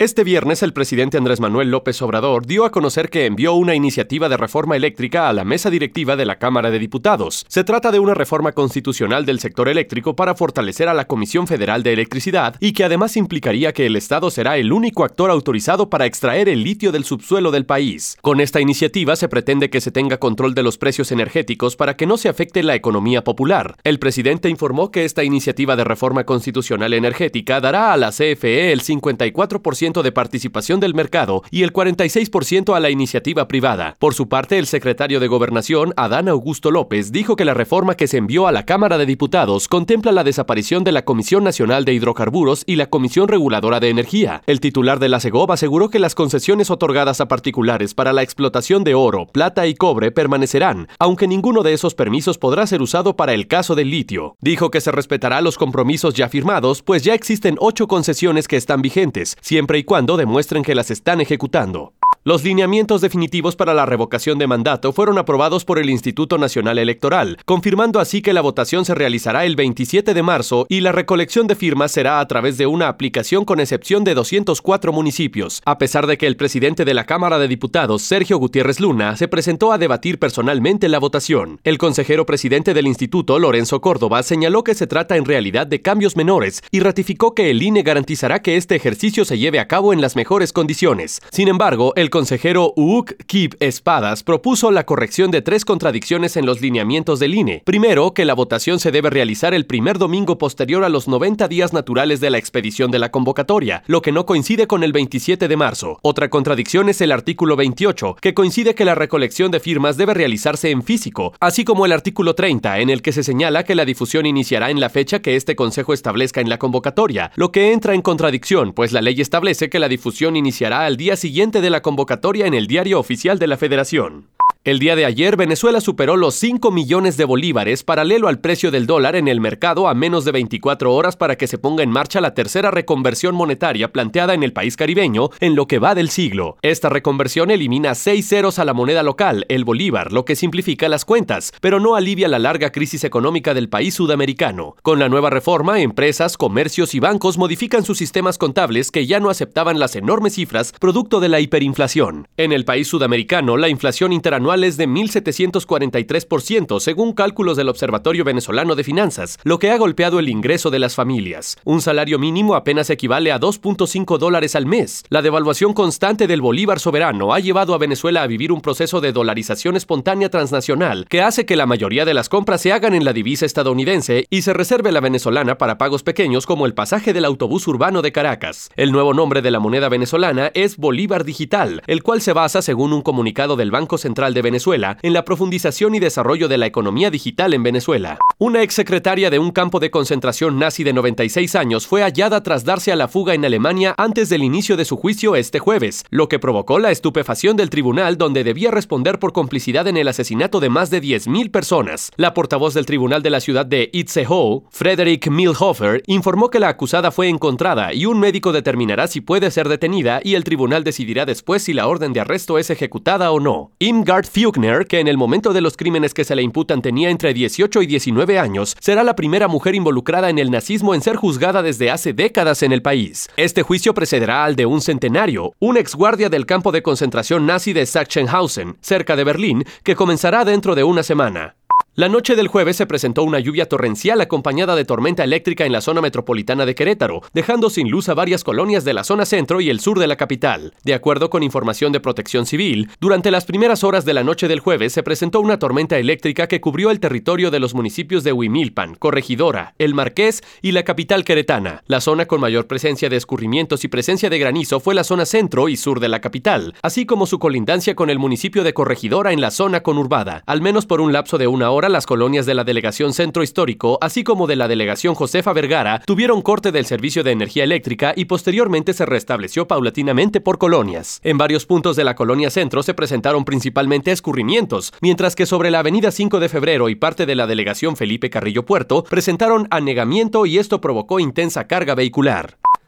Este viernes el presidente Andrés Manuel López Obrador dio a conocer que envió una iniciativa de reforma eléctrica a la mesa directiva de la Cámara de Diputados. Se trata de una reforma constitucional del sector eléctrico para fortalecer a la Comisión Federal de Electricidad y que además implicaría que el Estado será el único actor autorizado para extraer el litio del subsuelo del país. Con esta iniciativa se pretende que se tenga control de los precios energéticos para que no se afecte la economía popular. El presidente informó que esta iniciativa de reforma constitucional energética dará a la CFE el 54% de participación del mercado y el 46% a la iniciativa privada. Por su parte, el secretario de Gobernación, Adán Augusto López, dijo que la reforma que se envió a la Cámara de Diputados contempla la desaparición de la Comisión Nacional de Hidrocarburos y la Comisión Reguladora de Energía. El titular de la SEGOV aseguró que las concesiones otorgadas a particulares para la explotación de oro, plata y cobre permanecerán, aunque ninguno de esos permisos podrá ser usado para el caso del litio. Dijo que se respetará los compromisos ya firmados, pues ya existen ocho concesiones que están vigentes, siempre y cuando demuestren que las están ejecutando. Los lineamientos definitivos para la revocación de mandato fueron aprobados por el Instituto Nacional Electoral, confirmando así que la votación se realizará el 27 de marzo y la recolección de firmas será a través de una aplicación con excepción de 204 municipios, a pesar de que el presidente de la Cámara de Diputados, Sergio Gutiérrez Luna, se presentó a debatir personalmente la votación. El consejero presidente del instituto, Lorenzo Córdoba, señaló que se trata en realidad de cambios menores y ratificó que el INE garantizará que este ejercicio se lleve a cabo en las mejores condiciones. Sin embargo, el consejero Uuk Kip Espadas propuso la corrección de tres contradicciones en los lineamientos del INE. Primero, que la votación se debe realizar el primer domingo posterior a los 90 días naturales de la expedición de la convocatoria, lo que no coincide con el 27 de marzo. Otra contradicción es el artículo 28, que coincide que la recolección de firmas debe realizarse en físico, así como el artículo 30, en el que se señala que la difusión iniciará en la fecha que este Consejo establezca en la convocatoria, lo que entra en contradicción, pues la ley establece que la difusión iniciará al día siguiente de la convocatoria en el Diario Oficial de la Federación. El día de ayer, Venezuela superó los 5 millones de bolívares, paralelo al precio del dólar en el mercado a menos de 24 horas para que se ponga en marcha la tercera reconversión monetaria planteada en el país caribeño en lo que va del siglo. Esta reconversión elimina seis ceros a la moneda local, el bolívar, lo que simplifica las cuentas, pero no alivia la larga crisis económica del país sudamericano. Con la nueva reforma, empresas, comercios y bancos modifican sus sistemas contables que ya no aceptaban las enormes cifras producto de la hiperinflación. En el país sudamericano, la inflación interanual es de 1.743%, según cálculos del Observatorio Venezolano de Finanzas, lo que ha golpeado el ingreso de las familias. Un salario mínimo apenas equivale a 2.5 dólares al mes. La devaluación constante del bolívar soberano ha llevado a Venezuela a vivir un proceso de dolarización espontánea transnacional que hace que la mayoría de las compras se hagan en la divisa estadounidense y se reserve la venezolana para pagos pequeños como el pasaje del autobús urbano de Caracas. El nuevo nombre de la moneda venezolana es Bolívar Digital, el cual se basa, según un comunicado del Banco Central de Venezuela en la profundización y desarrollo de la economía digital en Venezuela. Una exsecretaria de un campo de concentración nazi de 96 años fue hallada tras darse a la fuga en Alemania antes del inicio de su juicio este jueves, lo que provocó la estupefacción del tribunal donde debía responder por complicidad en el asesinato de más de 10.000 personas. La portavoz del tribunal de la ciudad de Itzehoe, Frederick Milhofer, informó que la acusada fue encontrada y un médico determinará si puede ser detenida y el tribunal decidirá después si la orden de arresto es ejecutada o no. Imgard Fuchner, que en el momento de los crímenes que se le imputan tenía entre 18 y 19 años, será la primera mujer involucrada en el nazismo en ser juzgada desde hace décadas en el país. Este juicio precederá al de un centenario, un exguardia del campo de concentración nazi de Sachsenhausen, cerca de Berlín, que comenzará dentro de una semana. La noche del jueves se presentó una lluvia torrencial acompañada de tormenta eléctrica en la zona metropolitana de Querétaro, dejando sin luz a varias colonias de la zona centro y el sur de la capital. De acuerdo con información de Protección Civil, durante las primeras horas de la noche del jueves se presentó una tormenta eléctrica que cubrió el territorio de los municipios de Huimilpan, Corregidora, El Marqués y la capital queretana. La zona con mayor presencia de escurrimientos y presencia de granizo fue la zona centro y sur de la capital, así como su colindancia con el municipio de Corregidora en la zona conurbada. Al menos por un lapso de una hora las colonias de la Delegación Centro Histórico, así como de la Delegación Josefa Vergara, tuvieron corte del servicio de energía eléctrica y posteriormente se restableció paulatinamente por colonias. En varios puntos de la colonia Centro se presentaron principalmente escurrimientos, mientras que sobre la avenida 5 de febrero y parte de la Delegación Felipe Carrillo Puerto presentaron anegamiento y esto provocó intensa carga vehicular.